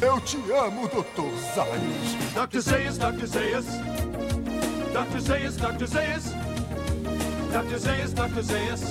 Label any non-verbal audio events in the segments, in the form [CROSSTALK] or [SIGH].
Eu te amo, Dr. Zayas. Dr. Zayas, Dr. Zayas. Dr. Zayas, Dr. Zayas. Dr. Zayas, Dr. Zayas.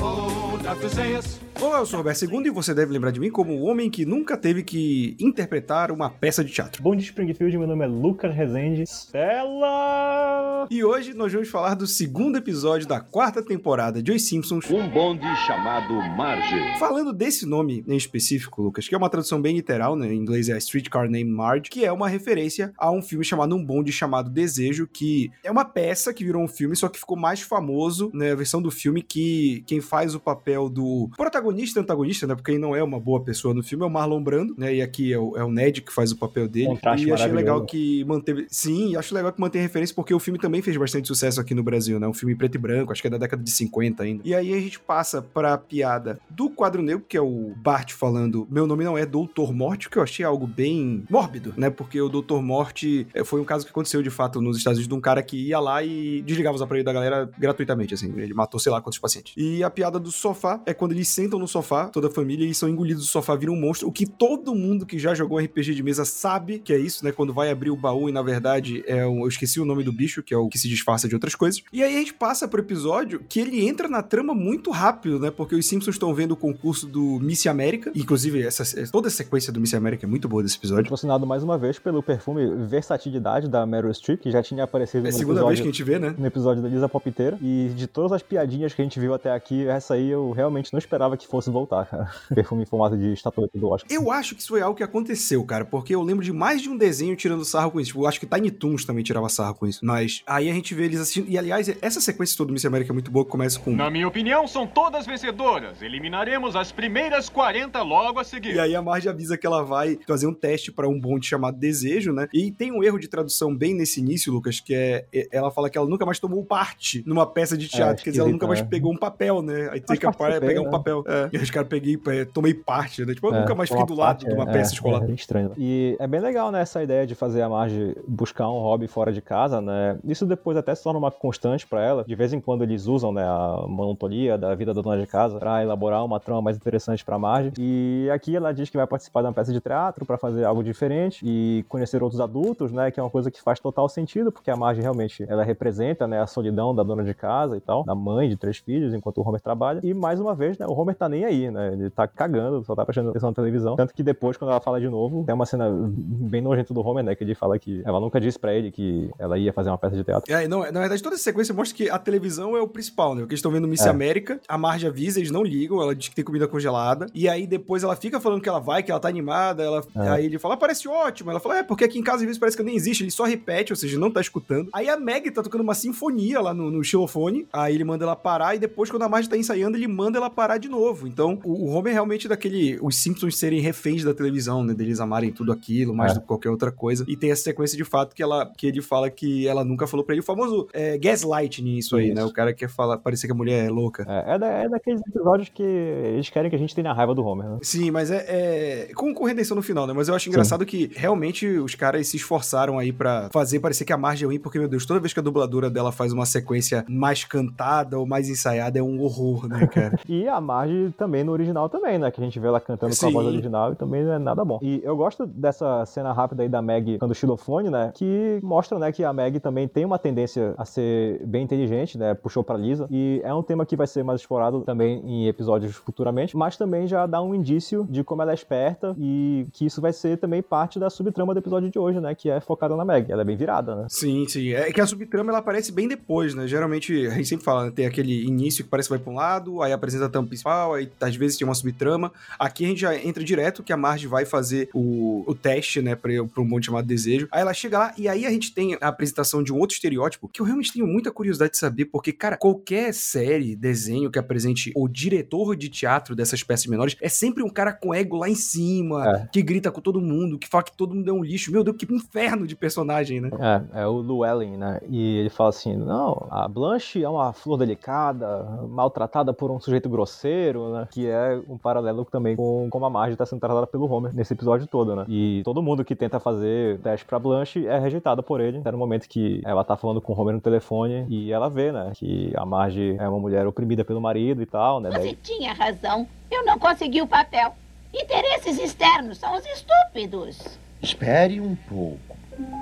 Oh, Dr. Zayas. Olá, eu sou o Roberto II e você deve lembrar de mim como o homem que nunca teve que interpretar uma peça de teatro. Bom dia, Springfield. Meu nome é Lucas Rezende. Stella! E hoje nós vamos falar do segundo episódio da quarta temporada de Os Simpsons. Um bonde chamado Marge. Falando desse nome em específico, Lucas, que é uma tradução bem literal, né? Em inglês é Streetcar Named Marge, que é uma referência a um filme chamado Um Bonde Chamado Desejo, que é uma peça que virou um filme, só que ficou mais famoso, né? A versão do filme que quem faz o papel do protagonista protagonista e antagonista, né? Porque ele não é uma boa pessoa no filme, é o Marlon Brando, né? E aqui é o, é o Ned que faz o papel dele. Contraste e achei legal que manteve. Sim, acho legal que mantém referência, porque o filme também fez bastante sucesso aqui no Brasil, né? Um filme preto e branco, acho que é da década de 50 ainda. E aí a gente passa pra piada do quadro negro, que é o Bart falando: Meu nome não é Doutor Morte, que eu achei algo bem mórbido, né? Porque o Doutor Morte é, foi um caso que aconteceu de fato nos Estados Unidos de um cara que ia lá e desligava os aparelhos da galera gratuitamente, assim. Ele matou sei lá quantos pacientes. E a piada do sofá é quando eles sentam no sofá, toda a família, e são engolidos do sofá, viram um monstro. O que todo mundo que já jogou RPG de mesa sabe que é isso, né? Quando vai abrir o baú e na verdade é um. Eu esqueci o nome do bicho, que é o que se disfarça de outras coisas. E aí a gente passa pro episódio que ele entra na trama muito rápido, né? Porque os Simpsons estão vendo o concurso do Miss América. Inclusive, essa, toda a sequência do Miss América é muito boa desse episódio. Patrocinado mais uma vez pelo perfume Versatilidade da Meryl Streep, que já tinha aparecido É a no segunda episódio, vez que a gente vê, né? no episódio da Lisa Palpiteira. E de todas as piadinhas que a gente viu até aqui, essa aí eu realmente não esperava que fosse voltar, cara. [LAUGHS] Perfume em formato de estatueta do Oscar. Eu acho que isso foi algo que aconteceu, cara, porque eu lembro de mais de um desenho tirando sarro com isso. Tipo, eu acho que Tiny Toons também tirava sarro com isso. Mas aí a gente vê eles assistindo. E aliás, essa sequência toda do Miss América é muito boa, que começa com. Na minha opinião, são todas vencedoras. Eliminaremos as primeiras 40 logo a seguir. E aí a Marge avisa que ela vai fazer um teste pra um bonde chamado Desejo, né? E tem um erro de tradução bem nesse início, Lucas, que é é- ela fala que ela nunca mais tomou parte numa peça de teatro, quer dizer, ela nunca mais né? pegou um papel, né? Aí tem que pegar um né? papel. É. E aí os caras peguei, é, tomei parte, né? Tipo, eu nunca mais fiquei do lado parte, de uma é, peça é, escolar. É, estranho. E é bem legal, né, essa ideia de fazer a Marge buscar um hobby fora de casa, né? Isso depois até se torna uma constante pra ela. De vez em quando eles usam, né, a monotonia da vida da dona de casa pra elaborar uma trama mais interessante pra Marge. E aqui ela diz que vai participar de uma peça de teatro pra fazer algo diferente e conhecer outros adultos, né, que é uma coisa que faz total sentido, porque a Marge realmente ela representa, né, a solidão da dona de casa e tal, da mãe de três filhos, enquanto o Homer trabalha. E mais uma vez, né, o Homer tá nem aí, né? Ele tá cagando, só tá prestando atenção na televisão. Tanto que depois, quando ela fala de novo, tem uma cena bem nojenta do Homer, né? Que ele fala que ela nunca disse pra ele que ela ia fazer uma peça de teatro. É, não, na verdade, toda essa sequência mostra que a televisão é o principal, né? Porque eles estão vendo Miss É. América, a Marge avisa, eles não ligam, ela diz que tem comida congelada, e aí depois ela fica falando que ela vai, que ela tá animada, ela, É. aí ele fala, ah, parece ótimo, ela fala, é, porque aqui em casa às vezes parece que nem existe, ele só repete, ou seja, não tá escutando. Aí a Meg tá tocando uma sinfonia lá no, no xilofone, aí ele manda ela parar, e depois quando a Marge tá ensaiando, ele manda ela parar de novo. Então, o, o Homer é realmente daquele, os Simpsons serem reféns da televisão, né? Deles amarem tudo aquilo, mais É. do que qualquer outra coisa. E tem essa sequência de fato que ela que ele fala que ela nunca falou pra ele. O famoso é, gaslighting isso aí, Isso. né? O cara quer falar, parecer que a mulher é louca. É, é, da- é daqueles episódios que eles querem que a gente tenha raiva do Homer, né? Sim, mas é, é com, com redenção no final, né? Mas eu acho engraçado que realmente os caras se esforçaram aí pra fazer parecer que a Marge é ruim, porque, meu Deus, toda vez que a dubladora dela faz uma sequência mais cantada ou mais ensaiada, é um horror, né, [LAUGHS] cara? E a Marge também no original também, né? Que a gente vê ela cantando com a Sim. voz original e também não é nada bom. E eu gosto dessa cena rápida aí da Meg cantando xilofone, né? Que mostra, né, que a Meg também tem uma tendência a ser bem inteligente, né? Puxou pra Lisa. E é um tema que vai ser mais explorado também em episódios futuramente, mas também já dá um indício de como ela é esperta e que isso vai ser também parte da subtrama do episódio de hoje, né? Que é focada na Meg. Ela é bem virada, né? Sim, sim. É que a subtrama ela aparece bem depois, né? Geralmente, a gente sempre fala, né? tem aquele início que parece que vai pra um lado, aí apresenta a trama principal, aí às vezes tem uma subtrama. Aqui a gente já entra direto que a Marge vai fazer o, o teste, né, pra, pra um monte chamado Desejo. Aí ela chega lá e aí a gente tem a apresentação de um outro estereótipo que eu realmente tenho muita curiosidade de saber, porque, cara, qualquer série, desenho que apresente o diretor de teatro dessas peças menores é sempre um cara com ego lá em cima, É. que grita com todo mundo, que fala que todo mundo é um lixo. Meu Deus, que inferno de personagem, né? É, é o Llewellyn, né? E ele fala assim: não, a Blanche é uma flor delicada, maltratada por um sujeito grosseiro, né? Que é um paralelo também com como a Marge tá sendo tratada pelo Homer nesse episódio todo, né? E todo mundo que tenta fazer teste pra Blanche é rejeitado por ele. Até no momento que ela tá falando com o Homer no telefone e ela vê, né? Que a Marge é uma mulher oprimida pelo marido e tal, né? Você Daí, tinha razão. Eu não consegui o papel. Interesses externos são os estúpidos. Espere um pouco.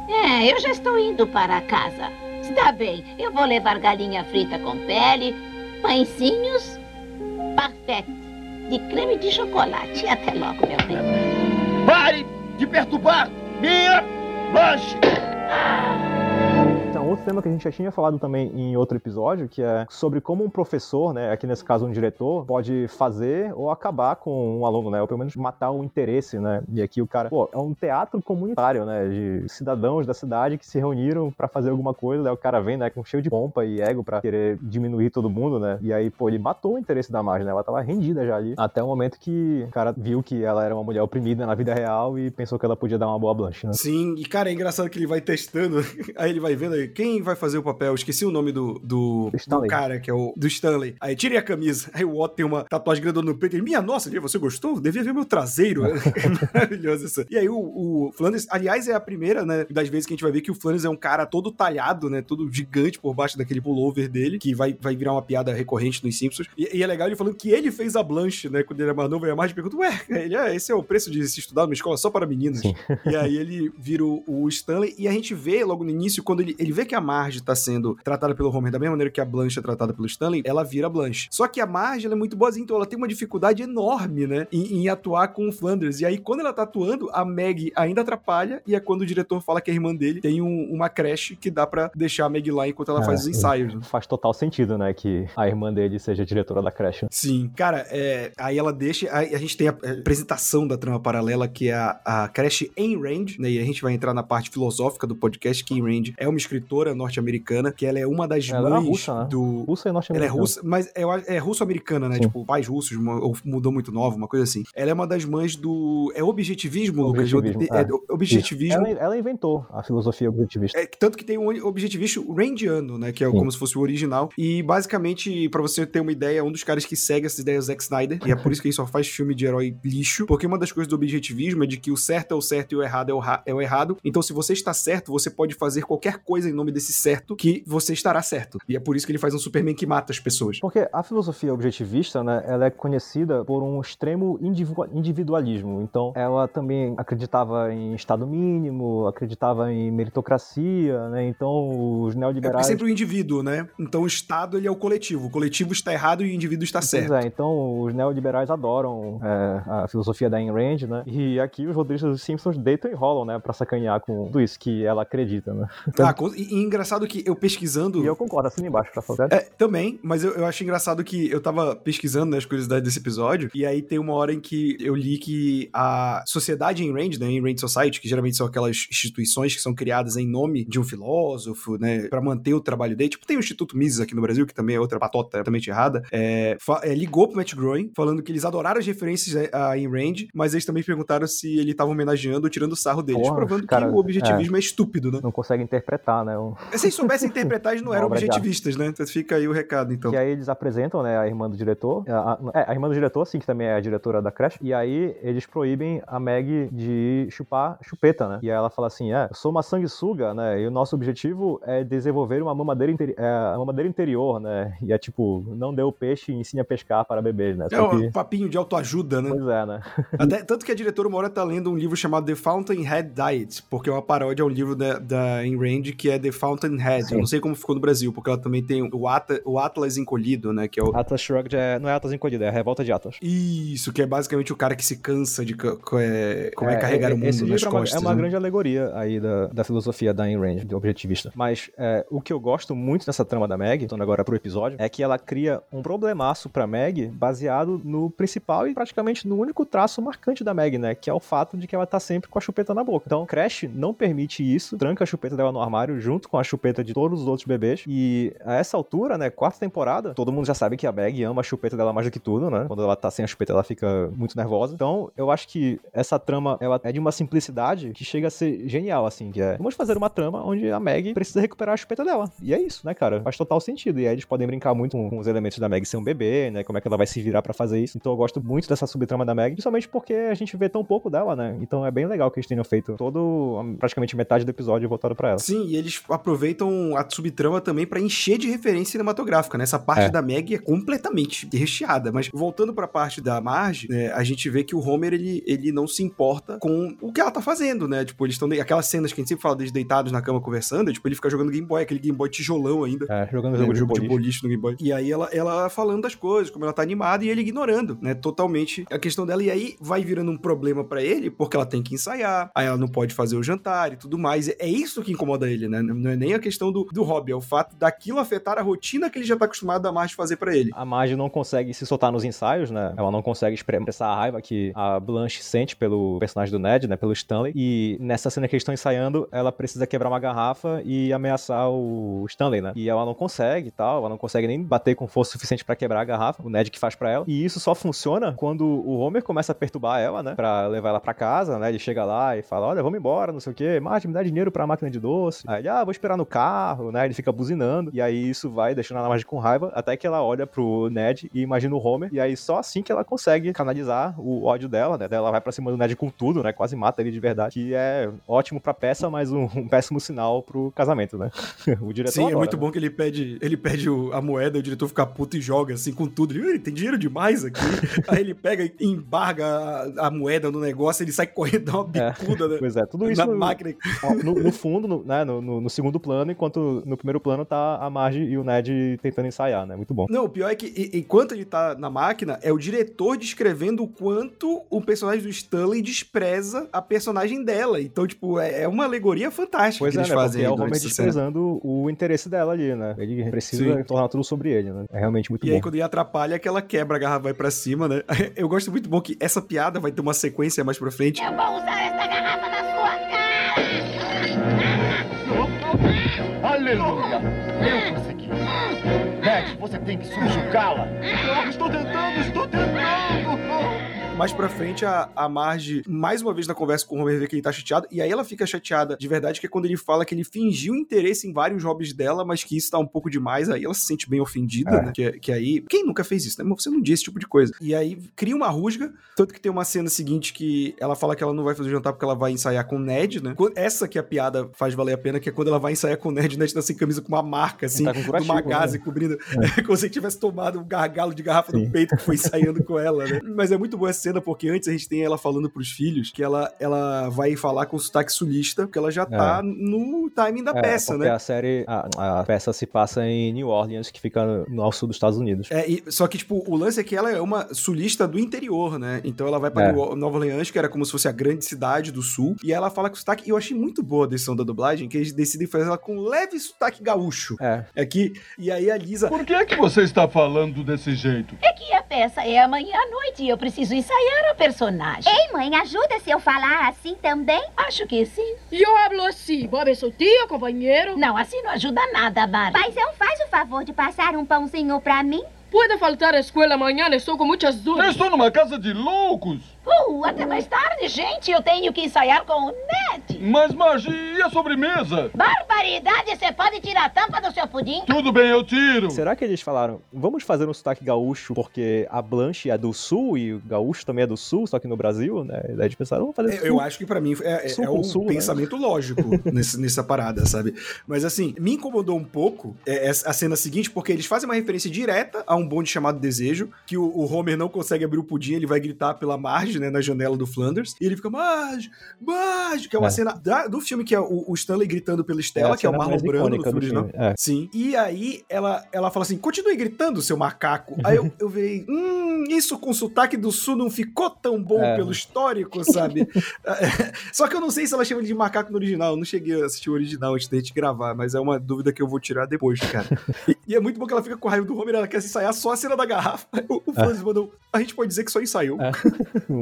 É, eu já estou indo para casa. Está bem, eu vou levar galinha frita com pele, pãezinhos, parfait de creme de chocolate. Até logo, meu bem. Pare de perturbar minha lanche! Outro tema que a gente já tinha falado também em outro episódio, que é sobre como um professor, né, aqui nesse caso um diretor, pode fazer ou acabar com um aluno, né, ou pelo menos matar um interesse, né. E aqui o cara, pô, é um teatro comunitário, né, de cidadãos da cidade que se reuniram para fazer alguma coisa, né, o cara vem, né, com cheio de pompa e ego para querer diminuir todo mundo, né, e aí, pô, ele matou o interesse da Marge, né, ela tava rendida já ali, até o momento que o cara viu que ela era uma mulher oprimida na vida real e pensou que ela podia dar uma boa blanche, né. Sim, e cara, é engraçado que ele vai testando, [LAUGHS] aí ele vai vendo aí, quem vai fazer o papel? Esqueci o nome do, do, do cara, que é o do Stanley. Aí tire a camisa. Aí o Otto tem uma tatuagem grandona no peito. Ele, minha nossa, você gostou? Devia ver meu traseiro. [LAUGHS] é maravilhoso isso. E aí o, o Flanders, aliás, é a primeira, né, das vezes que a gente vai ver que o Flanders é um cara todo talhado, né, todo gigante por baixo daquele pullover dele, que vai, vai virar uma piada recorrente nos Simpsons. E, e é legal ele falando que ele fez a Blanche, né, quando ele era mais novo, e a Marge pergunta, ué, ele, é, esse é o preço de se estudar numa escola só para meninos. Sim. E aí ele vira o, o Stanley, e a gente vê logo no início, quando ele, ele vê que a Marge tá sendo tratada pelo Homer da mesma maneira que a Blanche é tratada pelo Stanley, ela vira Blanche. Só que a Marge, ela é muito boazinha, então ela tem uma dificuldade enorme, né, em, em atuar com o Flanders. E aí, quando ela tá atuando, a Meg ainda atrapalha, e é quando o diretor fala que a irmã dele tem um- uma creche que dá pra deixar a Meg lá enquanto ela É, faz os ensaios. né? Faz total sentido, né, que a irmã dele seja diretora da creche. Sim, cara, é, aí ela deixa. Aí a gente tem a a apresentação da trama paralela, que é a, a creche Ayn Rand, né? E a gente vai entrar na parte filosófica do podcast, que Ayn Rand é uma escritora norte-americana, que ela é uma das Ela mães russa, né? do. Russa e Ela é norte-americana. russa, mas é, é russo-americana, né? Sim. Tipo, pais russos, ou mudou muito nova, uma coisa assim. Ela é uma das mães do. É objetivismo, Lucas? Objetivismo, É, é. objetivismo. Ela, ela inventou a filosofia objetivista. É, tanto que tem um objetivismo randiano, né? Que é Sim. como se fosse o original. E basicamente, pra você ter uma ideia, é um dos caras que segue essa ideia é o Zack Snyder. E é por isso que ele só faz filme de herói lixo. Porque uma das coisas do objetivismo é de que o certo é o certo e o errado é o, é o errado. Então, se você está certo, você pode fazer qualquer coisa em nome desse certo que você estará certo. E é por isso que ele faz um Superman que mata as pessoas. Porque a filosofia objetivista, né, ela é conhecida por um extremo individu- individualismo. Então, ela também acreditava em Estado mínimo, acreditava em meritocracia, né? Então, os É neoliberais... sempre o indivíduo, né? Então o Estado ele é o coletivo. O coletivo está errado e o indivíduo está Pois certo. é, então os neoliberais adoram é, a filosofia da Ayn Rand, né? E aqui os roteiristas dos Simpsons deitam e rolam, né? Pra sacanear com tudo isso que ela acredita, né? Ah, co- e, engraçado que eu pesquisando. E eu concordo, assina embaixo pra fazer. É, também, mas eu, eu acho engraçado que eu tava pesquisando né, as curiosidades desse episódio, e aí tem uma hora em que eu li que a sociedade em Rand, né, em Rand Society, que geralmente são aquelas instituições que são criadas em nome de um filósofo, né, pra manter o trabalho dele, tipo tem o Instituto Mises aqui no Brasil, que também é outra patota totalmente errada, é, é, ligou pro Matt Groening, falando que eles adoraram as referências né, a Ayn Rand, mas eles também perguntaram se ele tava homenageando ou tirando sarro deles, Porra, provando cara, que o objetivismo é, estúpido, né? Não consegue interpretar, né? O- Se eles soubessem interpretar, eles não [LAUGHS] eram objetivistas, né? Então fica aí o recado, então. Que aí eles apresentam, né, a irmã do diretor. A, a- é, a irmã do diretor, sim, que também é a diretora da creche. E aí eles proíbem a Meg de chupar chupeta, né? E aí ela fala assim: é, eu sou uma sanguessuga, né? E o nosso objetivo é desenvolver uma mamadeira, interi é, uma mamadeira interior, né? E é tipo, não dê o peixe e ensine a pescar para bebês, né? É Só um que- papinho de autoajuda, né? Pois é, né? [LAUGHS] Até- tanto que a diretora uma hora tá lendo um livro chamado The Fountainhead Diet, porque é uma paródia a um livro da, da Ayn Rand que é The Fountainhead. Sim. Eu não sei como ficou no Brasil, porque ela também tem o, Ata- o Atlas Encolhido, né? Que é o. Atlas Shrugged é, não é Atlas encolhido, é a revolta de Atlas. Isso, que é basicamente o cara que se cansa de é, como é, carregar o mundo nas é uma, costas. é uma né? grande alegoria aí da, da filosofia da Ayn Rand, de objetivista. Mas é, o que eu gosto muito nessa trama da Meg, voltando agora pro episódio, é que ela cria um problemaço pra Meg baseado no principal e praticamente no único traço marcante da Meg, né? Que é o fato de que ela tá sempre com a chupeta na boca. Então, Crash não permite isso, tranca a chupeta dela no armário junto com a chupeta de todos os outros bebês. E a essa altura, né, quarta temporada, todo mundo já sabe que a Meg ama a chupeta dela mais do que tudo, né? Quando ela tá sem a chupeta, ela fica muito nervosa. Então, eu acho que essa trama, ela é de uma simplicidade que chega a ser genial, assim, que é, vamos fazer uma trama onde a Meg precisa recuperar a chupeta dela. E é isso, né, cara? Faz total sentido. E aí eles podem brincar muito com, os elementos da Meg ser um bebê, né? Como é que ela vai se virar pra fazer isso. Então eu gosto muito dessa subtrama da Meg, principalmente porque a gente vê tão pouco dela, né? Então é bem legal que eles tenham feito todo, praticamente metade do episódio voltado pra ela. Sim, e eles, aproveitam a subtrama também pra encher de referência cinematográfica, né? Essa parte É. da Meg é completamente recheada. Mas voltando pra parte da Marge, né, a gente vê que o Homer, ele, ele não se importa com o que ela tá fazendo, né? Tipo, eles estão... Aquelas cenas que a gente sempre fala deles deitados na cama conversando, tipo, ele fica jogando Game Boy, aquele Game Boy tijolão ainda. É, jogando né, jogo, jogo de boliche. no Game Boy. E aí ela, ela falando das coisas, como ela tá animada e ele ignorando, né? Totalmente a questão dela. E aí vai virando um problema pra ele, porque ela tem que ensaiar, aí ela não pode fazer o jantar e tudo mais. É isso que incomoda ele, né? Não é nem a questão do, do hobby, é o fato daquilo afetar a rotina que ele já tá acostumado a mais fazer pra ele. A Marge não consegue se soltar nos ensaios, né? Ela não consegue expressar a raiva que a Blanche sente pelo personagem do Ned, né? Pelo Stanley. E nessa cena que eles estão ensaiando, ela precisa quebrar uma garrafa e ameaçar o Stanley, né? E ela não consegue e tal, ela não consegue nem bater com força suficiente pra quebrar a garrafa, o Ned que faz pra ela. E isso só funciona quando o Homer começa a perturbar ela, né? Pra levar ela pra casa, né? Ele chega lá e fala: Olha, vamos embora, não sei o quê. Marge, me dá dinheiro pra máquina de doce. Aí ele, ah, vou esperar no carro, né? Ele fica buzinando. E aí isso vai deixando a Marge com raiva, até que ela olha pro Ned e imagina o Homer. E aí só assim que ela consegue canalizar o ódio dela, né? Ela vai pra cima do Ned com tudo, né? Quase mata ele de verdade. Que é ótimo pra peça, mas um, um péssimo sinal pro casamento, né? [LAUGHS] o diretor Sim, é adora, muito né? bom que ele pede, ele pede o- a moeda, o diretor fica puto e joga assim com tudo. Ele, "Ih, tem dinheiro demais aqui. [LAUGHS] Aí ele pega e embarga a, a moeda no negócio, ele sai correndo, dá uma É. bicuda né, Pois é, tudo isso na máquina. no, no fundo, no, né, no, no- no segundo plano, enquanto no primeiro plano tá a Marge e o Ned tentando ensaiar, né? Muito bom. Não, o pior é que e- enquanto ele tá na máquina, é o diretor descrevendo o quanto o personagem do Stanley despreza a personagem dela. Então, tipo, é, é uma alegoria fantástica Pois que é, eles né? fazem. Porque é o Homer essa desprezando o interesse dela ali, né? Ele precisa Sim. tornar tudo sobre ele, né? É realmente muito E bom. aí, quando ele atrapalha, é que ela quebra a garrafa vai pra cima, né? [LAUGHS] Eu gosto muito bom que essa piada vai ter uma sequência mais pra frente. Eu vou usar esta garrafa tem que subjugá-la. Estou tentando, estou tentando. Mais pra frente, a, a Marge, mais uma vez na conversa com o Homer, vê que ele tá chateado. E aí ela fica chateada de verdade, que é quando ele fala que ele fingiu interesse em vários hobbies dela, mas que isso tá um pouco demais. Aí ela se sente bem ofendida, É. né? Que, que aí. Quem nunca fez isso, né? Mas você não diz esse tipo de coisa. E aí cria uma rusga. Tanto que tem uma cena seguinte que ela fala que ela não vai fazer o jantar porque ela vai ensaiar com o Ned, né? Essa que a piada faz valer a pena, que é quando ela vai ensaiar com o Ned, o Ned tá sem camisa com uma marca, assim, Tá com uma gaze cobrindo. [LAUGHS] como se ele tivesse tomado um gargalo de garrafa no Sim. peito que foi ensaiando com ela, né? [LAUGHS] Mas é muito boa essa cena, porque antes a gente tem ela falando pros filhos que ela, ela vai falar com sotaque sulista, porque ela já tá no timing da É, peça, porque né? a série, a, a peça se passa em New Orleans, que fica no, ao sul dos Estados Unidos. É, e- só que, tipo, o lance é que ela é uma sulista do interior, né? Então ela vai pra É. New- Nova Orleans, que era como se fosse a grande cidade do sul, e aí ela fala com sotaque. E eu achei muito boa a decisão da dublagem, que eles decidem fazer ela com leve sotaque gaúcho. É, Aqui, e aí a Lisa. Por que é que você está falando desse jeito? É que a peça é amanhã à noite e eu preciso ensaiar a personagem. Ei, mãe, ajuda se eu falar assim também? Acho que sim. Eu hablo assim. Bob é seu tio, companheiro. Não, assim não ajuda nada, Barbie. Paizão, faz o favor de passar um pãozinho pra mim? Pode faltar à escola amanhã, estou com muitas Eu dúvidas. estou numa casa de loucos. Uh, até mais tarde, gente. Eu tenho que ensaiar com o Ned. Mas, Marge, e a sobremesa? Barbaridade, você pode tirar a tampa do seu pudim? Tudo bem, eu tiro. Será que eles falaram, vamos fazer um sotaque gaúcho porque a Blanche é do sul e o gaúcho também é do sul, só que no Brasil, né? E daí eles pensaram, vamos fazer É, sul. Eu acho que pra mim é, é- Sul é o sul, né? pensamento lógico [LAUGHS] nesse- nessa parada, sabe? Mas assim, me incomodou um pouco é, essa- a cena seguinte, porque eles fazem uma referência direta a um bonde chamado Desejo, que o, o Homer não consegue abrir o pudim, ele vai gritar pela Né, na janela do Flanders, e ele fica, Marge, Marge, que é uma É. cena da- do filme que é o, o Stanley gritando pela É Estela, a que é o Marlon Brando icônica filme do original. filme, é. Sim. E aí ela, ela fala assim: continue gritando, seu macaco. [LAUGHS] Aí eu, eu veio, hum, isso com sotaque do sul não ficou tão bom É. pelo histórico, sabe? [LAUGHS] Só que eu não sei se ela chama ele de macaco no original. Eu não cheguei a assistir o original antes da gente gravar, mas é uma dúvida que eu vou tirar depois, cara. [LAUGHS] E, e é muito bom que ela fica com raiva do Homer, ela quer se ensaiar só a cena da garrafa. O, o Francis mandou. A gente pode dizer que só ensaiou.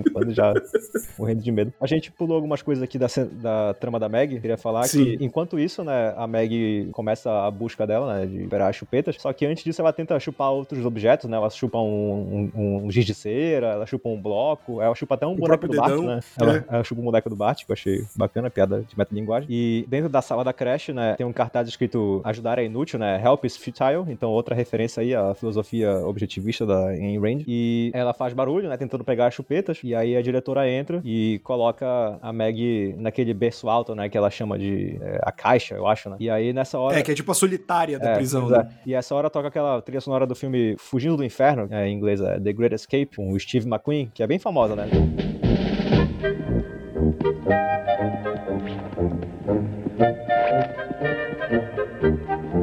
Um fã já [LAUGHS] morrendo de medo. A gente pulou algumas coisas aqui da, da trama da Meg. Queria falar Sim. que, enquanto isso, né, a Meg começa a busca dela, né, de liberar as chupetas. Só que antes disso, ela tenta chupar outros objetos, né? Ela chupa um, um, um giz de cera, ela chupa um bloco, ela chupa até um boneco próprio do Bart, dedão, né? é. Ela, ela chupa o boneco do Bart, que eu achei bacana, piada de metalinguagem. E dentro da sala da creche, né, tem um cartaz escrito ajudar é inútil, né? Help is futile. Então, outra referência aí à filosofia objetivista da Ayn Rand. E ela faz barulho, né? Tentando pegar as chupetas. E aí a diretora entra e coloca a Meg naquele berço alto, né? Que ela chama de é, a caixa, eu acho. né? E aí nessa hora. É, que é tipo a solitária da É, prisão, né? E essa hora toca aquela trilha sonora do filme Fugindo do Inferno, é, em inglês é The Great Escape, com o Steve McQueen, que é bem famosa, né?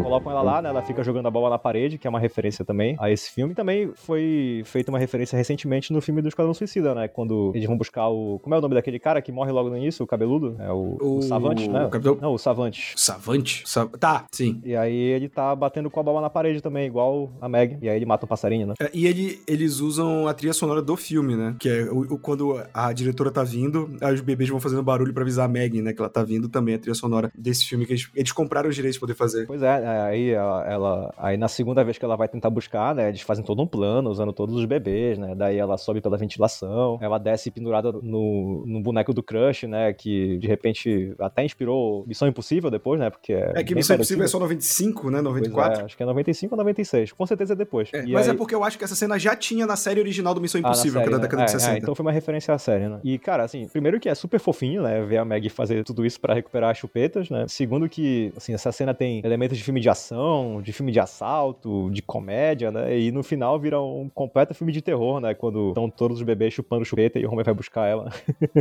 Colocam ela lá, né? Ela fica jogando a bola na parede, que é uma referência também a esse filme. Também foi feita uma referência recentemente no filme do Esquadrão Suicida, né? Quando eles vão buscar o. Como é o nome daquele cara que morre logo no início, o cabeludo? É o, o... O- Savante, né? o capitão- Não, o Savante. Savante? Sa- Tá, sim. E aí ele tá batendo com a bola na parede também, igual a Meg. E aí ele mata um passarinho, né? É, E ele, eles usam a trilha sonora do filme, né? Que é o, o- quando a diretora tá vindo, aí os bebês vão fazendo barulho pra avisar a Maggie, né? Que ela tá vindo também, a trilha sonora desse filme que eles, eles compraram os direitos pra poder fazer. Pois é, é, aí ela, ela- Aí na segunda vez que ela vai tentar buscar, né? Eles fazem todo um plano, usando todos os bebês, né? Daí ela sobe pela ventilação, ela desce pendurada no, no boneco do Crush, né? Que de repente até inspirou Missão Impossível depois, né? Porque é. É que Missão Impossível é só 95, né? Pois 94. é, acho que é 95 ou 96. Com certeza é depois. É, mas aí- é porque eu acho que essa cena já tinha na série original do Missão Ah, Impossível, que é da série, né? década de É, 60. é, então foi uma referência à série, né? E, cara, assim, primeiro que é super fofinho, né? Ver a Maggie fazer tudo isso pra recuperar as chupetas, né? Segundo que, assim, essa cena tem elementos de filme de ação, de filme de assalto, de comédia, né? E no final vira um completo filme de terror, né? Quando estão todos os bebês chupando chupeta e o Homer vai buscar ela.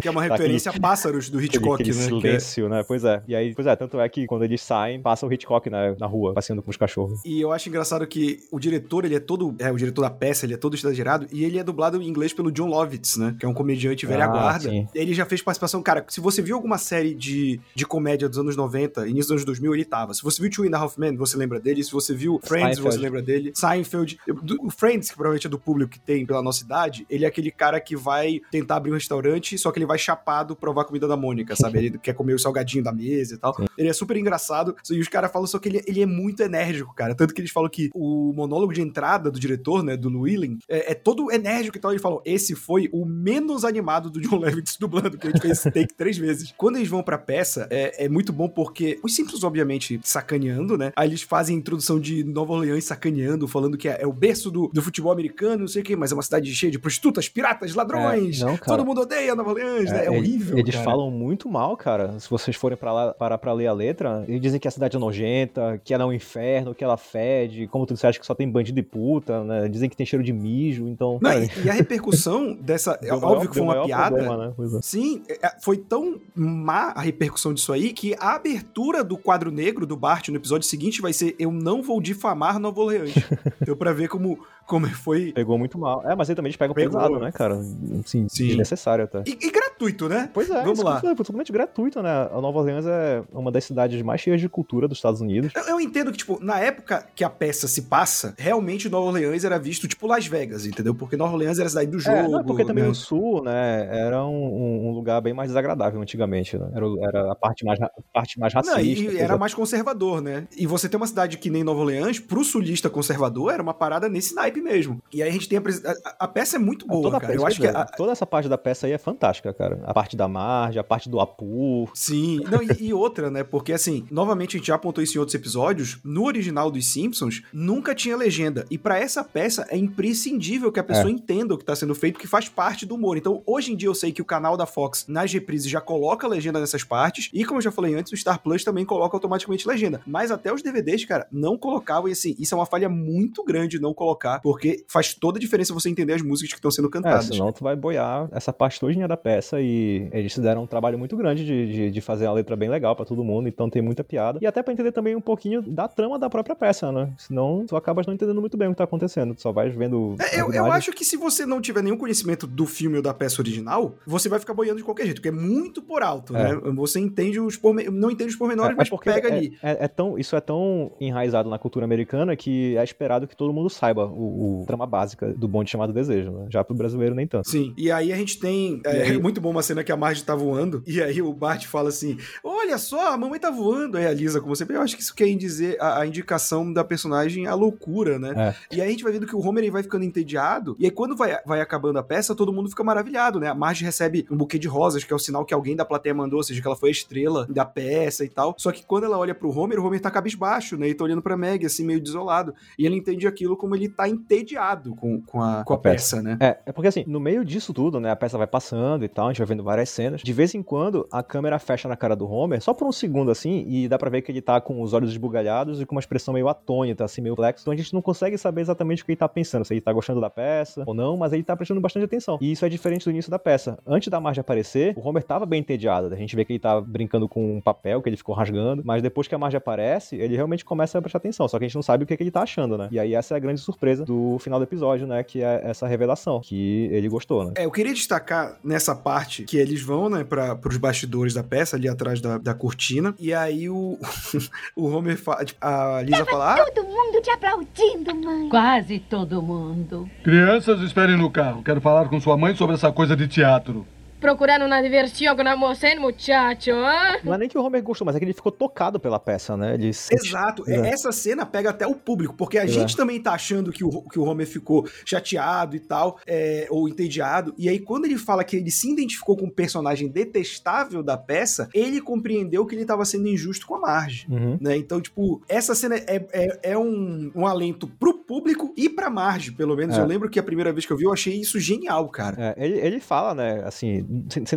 Que é uma [LAUGHS] referência a Pássaros do Hitchcock, aquele, aquele né? que é- silêncio, né? Pois é. E aí, pois é, tanto é que quando eles saem, passa o Hitchcock na, na rua, passeando com os cachorros. E eu acho engraçado que o diretor, ele é todo. É, o diretor da peça, ele é todo exagerado. E ele é dublado em inglês pelo John Lovitz, né? Que é um comediante velha Ah, guarda. sim. Ele já fez participação. Cara, se você viu alguma série de, de comédia dos anos 90, início dos anos 2000, ele tava. Se você viu Two and a Half Men, você lembra dele. Se você viu Friends, Seinfeld. você lembra dele. Seinfeld. O Friends, que provavelmente é do público que tem pela nossa idade, ele é aquele cara que vai tentar abrir um restaurante, só que ele vai chapado provar a comida da Mônica, sabe? Ele quer comer o salgadinho da mesa e tal. Ele é super engraçado. E os caras falam só que ele, ele é muito enérgico, cara. Tanto que eles falam que o monólogo de entrada do diretor, né, do Llewellyn, é, é todo enérgico e tal. Eles falam, esse foi o menos animado do John [LAUGHS] Levitz dublando, que a gente fez esse take três vezes. Quando eles vão pra peça, é, é muito bom porque os Simpsons, obviamente, sacaneando, né? Aí eles fazem a introdução de Nova Orleans sacaneando, falando que é, é o berço do, do futebol americano, não sei o quê, mas é uma cidade cheia de prostitutas, piratas, ladrões. É, não. Todo mundo odeia Nova Orleans, né? É ele- horrível. Eles cara. falam muito mal, cara. Se vocês forem pra lá, parar pra ler a letra, eles dizem que a cidade é nojenta, que ela é um inferno, que ela fede, como tu disseste que só tem bandido e puta, né? Dizem que tem cheiro de mijo, então. Não, e, e a repercussão [LAUGHS] dessa. É deu óbvio maior- que foi uma piada. problema, né? É. Sim, é, foi tão má a repercussão disso aí que a abertura do quadro negro do Bart no episódio seguinte vai ser Eu não vou difamar Nova Orleans. [LAUGHS] Deu pra ver como, como foi. Pegou muito mal. É, mas aí também pegam Pegou. pesado, né, cara? Sim, Sim. desnecessário até. E, e gratuito, né? Pois é, Vamos isso lá. foi totalmente gratuito, né? A Nova Orleans é uma das cidades mais cheias de cultura dos Estados Unidos. Eu, eu entendo que, tipo, na época que a peça se passa, realmente Nova Orleans era visto tipo Las Vegas, entendeu? Porque Nova Orleans era a cidade do jogo. É, não, porque também né? o sul, né, era um, um- lugar bem mais desagradável antigamente, né? Era, era a parte mais, a parte mais racista. Não, e era mais conservador, né? E você ter uma cidade que nem Nova Orleans, pro sulista conservador, era uma parada nesse naipe mesmo. E aí a gente tem a, a, a- peça é muito boa, toda, a cara. peça, Eu acho que é, a- toda essa parte da peça aí é fantástica, cara. A parte da margem, a parte do Apu. Sim, não, e, e outra, né? Porque assim, novamente a gente já apontou isso em outros episódios. No original dos Simpsons, nunca tinha legenda. E pra essa peça é imprescindível que a pessoa É. entenda o que tá sendo feito, que faz parte do humor. Então, hoje em dia eu sei que o canal da Fox nas reprises já coloca legenda nessas partes. E como eu já falei antes, o Star Plus também coloca automaticamente legenda. Mas até os DVDs, cara, não colocavam. E assim, isso é uma falha muito grande não colocar, porque faz toda a diferença você entender as músicas que estão sendo É, cantadas. senão tu vai boiar essa parte todinha da peça e eles fizeram um trabalho muito grande de, de, de fazer a letra bem legal pra todo mundo, então tem muita piada. E até pra entender também um pouquinho da trama da própria peça, né? Senão tu acabas não entendendo muito bem o que tá acontecendo, tu só vais vendo. É, eu, eu acho que se você não tiver nenhum conhecimento do filme ou da peça original, você vai ficar boiando de qualquer jeito, porque é muito por alto, É. né? Você entende os porme... não entende os pormenores, mas pega é, ali. É, é tão, isso é tão enraizado na cultura americana que é esperado que todo mundo saiba o, o trama básica do bonde chamado Desejo, né? Já pro brasileiro nem tanto. Sim, e aí a gente tem. É, aí- [LAUGHS] muito bom uma cena que a Marge tá voando, e aí o Bart fala assim: Olha só, a mamãe tá voando. Aí a Lisa, como sempre, eu acho que isso quer dizer a, a indicação da personagem a loucura, né? É. E aí a gente vai vendo que o Homer ele vai ficando entediado, e aí quando vai, vai acabando a peça, todo mundo fica maravilhado, né? A Marge recebe um buquê de rosas, que é o sinal que alguém da plateia mandou, ou seja, que ela foi a estrela da peça e tal. Só que quando ela olha pro Homer, o Homer tá baixo, né? E tá olhando pra Meg, assim, meio desolado. E ele entende aquilo como ele tá entediado com, com, a, com a peça, né? É, é porque assim, no meio disso tudo, né? A peça vai passando e tal, a gente vai vendo várias cenas. De vez em quando, a câmera fecha na cara do Homer, só por um segundo assim, e dá pra ver que ele tá com os olhos esbugalhados e com uma expressão meio atônita, assim, meio flexo. Então a gente não consegue saber exatamente o que ele tá pensando, se ele tá gostando da peça ou não, mas ele tá prestando bastante atenção. E isso é diferente do início da peça. Antes da Marge aparecer, o Homer tava bem entediado. A gente vê que ele tá brincando com um papel que ele ficou rasgando, mas depois que a Marge aparece, ele realmente começa a prestar atenção. Só que a gente não sabe o que, que ele tá achando, né? E aí essa é a grande surpresa do final do episódio, né? Que é essa revelação, que ele gostou, né? É, eu queria destacar nessa parte que eles vão, né, para pros bastidores da peça, ali atrás da, da cortina, e aí o, [LAUGHS] o Homer fala, tipo, a Lisa fala, ah, Todo mundo te aplaudindo, mãe. Quase todo mundo. Crianças, esperem no carro. Quero falar com sua mãe sobre essa coisa de teatro. Procurando uma diversão com a moça, hein, muchacho? hein? Não é nem que o Homer gostou, mas é que ele ficou tocado pela peça, né? Ele Exato. É, Essa cena pega até o público, porque a É. gente também tá achando que o, que o Homer ficou chateado e tal, é, ou entediado. E aí, quando ele fala que ele se identificou com um personagem detestável da peça, ele compreendeu que ele tava sendo injusto com a Marge. Uhum. Né? Então, tipo, essa cena é, é, é um, um alento pro público e pra Marge, pelo menos. É. Eu lembro que a primeira vez que eu vi, eu achei isso genial, cara. É, ele, ele fala, né, assim,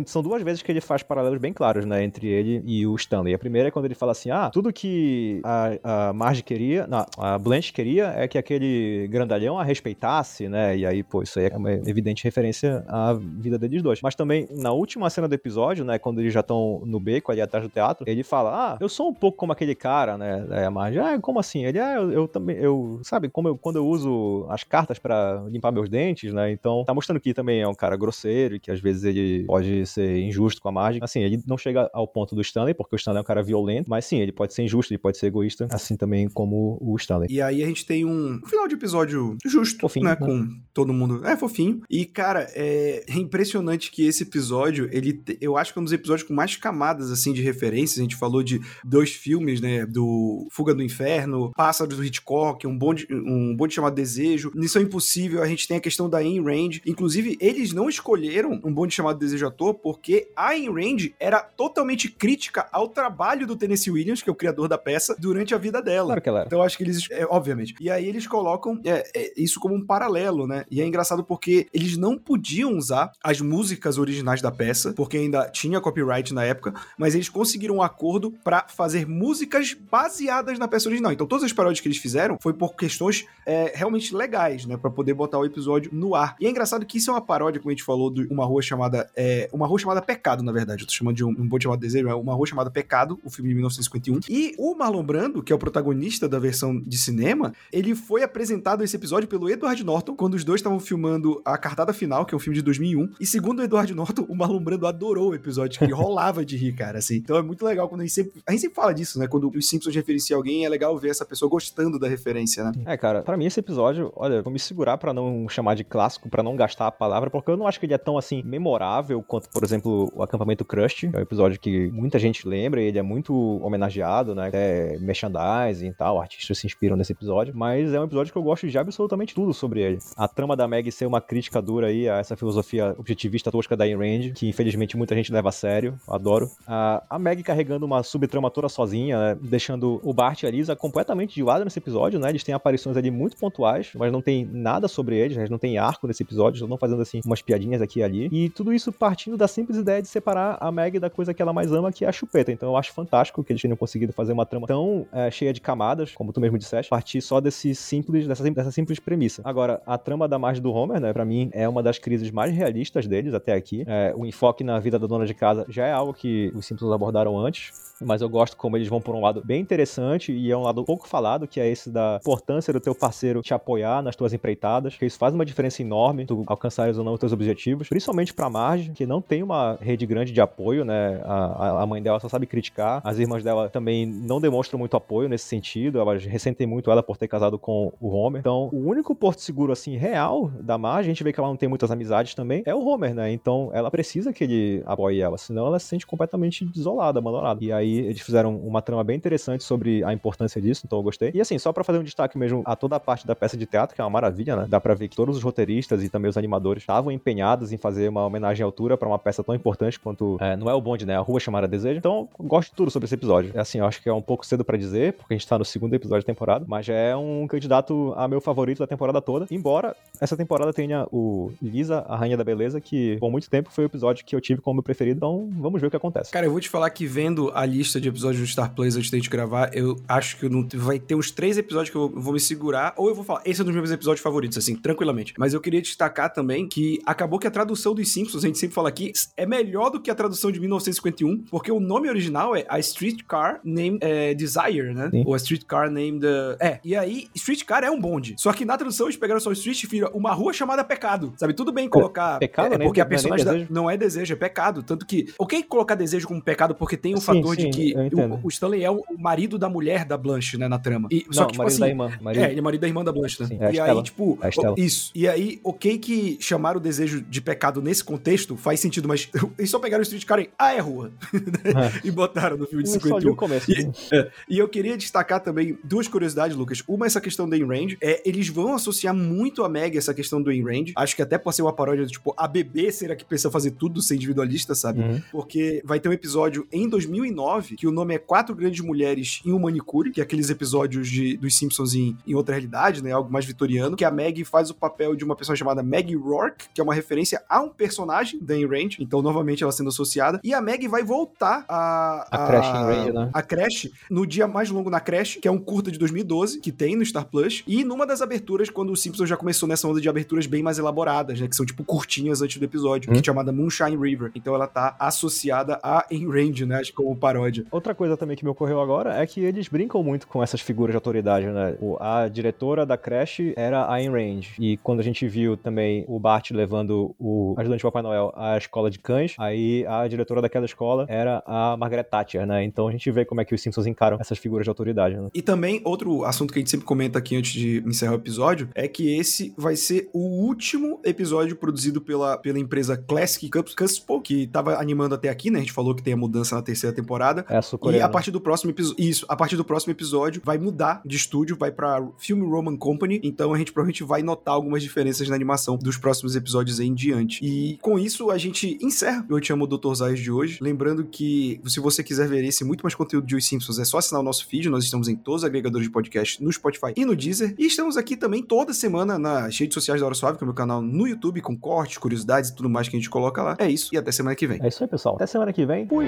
são duas vezes que ele faz paralelos bem claros, né, entre ele e o Stanley. A primeira é quando ele fala assim, ah, tudo que a, a Marge queria, não, a Blanche queria é que aquele grandalhão a respeitasse, né, e aí, pô, isso aí é uma evidente referência à vida deles dois. Mas também, na última cena do episódio, né, quando eles já estão no beco ali atrás do teatro, ele fala, ah, eu sou um pouco como aquele cara, né, Aí a Marge, ah, como assim? Ele, ah, eu, eu também, eu, sabe, como eu, quando eu uso as cartas pra limpar meus dentes, né, então tá mostrando que também é um cara grosseiro e que às vezes ele pode ser injusto com a Marge. Assim, ele não chega ao ponto do Stanley, porque o Stanley é um cara violento, mas sim, ele pode ser injusto, ele pode ser egoísta, assim também como o Stanley. E aí a gente tem um final de episódio justo, Fofinho, né? né? Com todo mundo. É, fofinho. E, cara, é impressionante que esse episódio, ele. te- Eu acho que é um dos episódios com mais camadas, assim, de referências. A gente falou de dois filmes, né? Do Fuga do Inferno, Pássaros do Hitchcock, um bonde, um bonde chamado Desejo, Missão Impossível. A gente tem a questão da Ayn Rand. Inclusive, eles não escolheram um bonde chamado Desejo toa, porque a Ayn Rand era totalmente crítica ao trabalho do Tennessee Williams, que é o criador da peça, durante a vida dela. Claro que ela era. Então acho que eles, é, obviamente. E aí eles colocam é, é, isso como um paralelo, né? E é engraçado porque eles não podiam usar as músicas originais da peça, porque ainda tinha copyright na época, mas eles conseguiram um acordo pra fazer músicas baseadas na peça original. Então todas as paródias que eles fizeram foi por questões é, realmente legais, né? Pra poder botar o episódio no ar. E é engraçado que isso é uma paródia, como a gente falou, de uma rua chamada. É, uma rua chamada Pecado, na verdade. Eu tô chamando de um, um bonde chamado Desejo, é uma rua chamada Pecado, o filme de 1951. E o Marlon Brando, que é o protagonista da versão de cinema, ele foi apresentado esse episódio pelo Edward Norton, quando os dois estavam filmando A Cartada Final, que é um filme de 2001. E segundo o Edward Norton, o Marlon Brando adorou o episódio, que rolava de rir, cara, assim. Então é muito legal quando a gente sempre... A gente sempre fala disso, né? Quando os Simpsons referenciam alguém, é legal ver essa pessoa gostando da referência, né? É, cara, pra mim esse episódio, olha, vou me segurar pra não chamar de clássico, pra não gastar a palavra, porque eu não acho que ele é tão assim memorável quanto, por exemplo, o acampamento Crust, é um episódio que muita gente lembra, e ele é muito homenageado, né? É merchandising e tal, artistas se inspiram nesse episódio, mas é um episódio que eu gosto de absolutamente tudo sobre ele. A trama da Meg ser uma crítica dura aí a essa filosofia objetivista tosca da Ayn Rand, que infelizmente muita gente leva a sério, adoro. A, a Meg carregando uma subtrama toda sozinha, né? deixando o Bart e a Lisa completamente de lado nesse episódio, né? Eles têm aparições ali muito pontuais, mas não tem nada sobre eles, né? eles não tem arco nesse episódio, eles estão fazendo assim umas piadinhas aqui e ali. E tudo isso partindo da simples ideia de separar a Meg da coisa que ela mais ama, que é a chupeta. Então eu acho fantástico que eles tenham conseguido fazer uma trama tão é, cheia de camadas, como tu mesmo disseste, partir só desse simples, dessa, dessa simples premissa. Agora, a trama da Marge do Homer, né, pra mim, é uma das crises mais realistas deles até aqui. É, o enfoque na vida da dona de casa já é algo que os Simpsons abordaram antes, mas eu gosto como eles vão por um lado bem interessante e é um lado pouco falado, que é esse da importância do teu parceiro te apoiar nas tuas empreitadas, que isso faz uma diferença enorme, tu alcançares ou não os teus objetivos, principalmente pra Marge, que não tem uma rede grande de apoio, né? A, a- mãe dela só sabe criticar, as irmãs dela também não demonstram muito apoio nesse sentido, elas ressentem muito ela por ter casado com o Homer. Então, o único porto seguro, assim, real da Marge, a gente vê que ela não tem muitas amizades também, é o Homer, né? Então, ela precisa que ele apoie ela, senão ela se sente completamente desolada, abandonada. E aí, eles fizeram uma trama bem interessante sobre a importância disso, então eu gostei. E assim, só pra fazer um destaque mesmo a toda a parte da peça de teatro, que é uma maravilha, né? Dá pra ver que todos os roteiristas e também os animadores estavam empenhados em fazer uma homenagem ao altura pra uma peça tão importante quanto. é, não é o bonde, né? A rua chamada Desejo. Então, eu gosto de tudo sobre esse episódio. É assim, eu acho que é um pouco cedo pra dizer, porque a gente tá no segundo episódio da temporada, mas já é um candidato a meu favorito da temporada toda. Embora essa temporada tenha o Lisa, a Rainha da Beleza, que por muito tempo foi o episódio que eu tive como meu preferido. Então, vamos ver o que acontece. Cara, eu vou te falar que vendo a lista de episódios do Star Plus antes de gente gravar, eu acho que eu não, vai ter uns três episódios que eu vou me segurar, ou eu vou falar, esse é um dos meus episódios favoritos, assim, tranquilamente. Mas eu queria destacar também que acabou que a tradução dos Simpsons, a gente sempre fala aqui, é melhor do que a tradução de 1951, porque o nome original é A Streetcar Named é, Desire, né? Sim. Ou A Streetcar Named... É, e aí, Streetcar é um bonde. Só que na tradução eles pegaram só Street e uma rua chamada Pecado, sabe? Tudo bem colocar... Pecado, é, né? porque a Não é personagem da- não é desejo, é pecado. Tanto que, ok colocar desejo como pecado porque tem o Sim, fator sim, de que o, o Stanley é o, marido da mulher da Blanche, né, na trama. E, só Não, que, tipo marido assim, da irmã. Marido... é, ele é marido da irmã da Blanche, né? Sim, é e aí, tipo, É isso. E aí, ok que chamar o desejo de pecado nesse contexto faz sentido, mas [LAUGHS] eles só pegaram o Street Car e, ah, é rua. [LAUGHS] e botaram no filme de Eu só li 51. o começo. E, é, e eu queria destacar também duas curiosidades, Lucas. Uma, essa questão do In-Range. É, eles vão associar muito a Meg essa questão do In-Range. Acho que até pode ser uma paródia, tipo, a bebê será que precisa fazer tudo ser individualista, sabe? Uhum. Porque vai ter um episódio em 2009 que o nome é Quatro Grandes Mulheres em um Manicure, que é aqueles episódios de, dos Simpsons em, em outra realidade, né? Algo mais vitoriano. Que a Meg faz o papel de uma pessoa chamada Maggie Rourke, que é uma referência a um personagem da In-Range. Então, novamente, ela sendo associada. E a Meg vai voltar a. A creche In-Range, né? A creche no dia mais longo na creche, que é um curta de 2012, que tem no Star Plus. E numa das aberturas, quando o Simpsons já começou nessa onda de aberturas bem mais elaboradas, né? Que são tipo curtinhas antes do episódio, Hum. que é chamada Moonshine River. Então ela tá associada a In-Range, né? Acho que como paródia. Outra coisa também que me ocorreu agora é que eles brincam muito com essas figuras de autoridade, né? A diretora da creche era a Ayn Rand. E quando a gente viu também o Bart levando o ajudante de Papai Noel à escola de cães, aí a diretora daquela escola era a Margaret Thatcher, né? Então a gente vê como é que os Simpsons encaram essas figuras de autoridade, né? E também, outro assunto que a gente sempre comenta aqui antes de encerrar o episódio, é que esse vai ser o último episódio produzido pela, pela empresa Classic Cuspo, que tava animando até aqui, né? A gente falou que tem a mudança na terceira temporada. É a E a partir do próximo episódio. Isso, a partir do próximo episódio vai mudar de estúdio, vai pra Film Roman Company. Então a gente provavelmente vai notar algumas diferenças na animação dos próximos episódios em diante. E com isso a gente encerra Eu Te Amo Dr. Zayas de hoje. Lembrando que se você quiser ver esse muito mais conteúdo de Os Simpsons, é só assinar o nosso feed. Nós estamos em todos os agregadores de podcast, no Spotify e no Deezer. E estamos aqui também toda semana nas redes sociais da Hora Suave, que é o meu canal no YouTube, com cortes, curiosidades e tudo mais que a gente coloca lá. É isso, e até semana que vem. É isso aí, pessoal. Até semana que vem. Fui!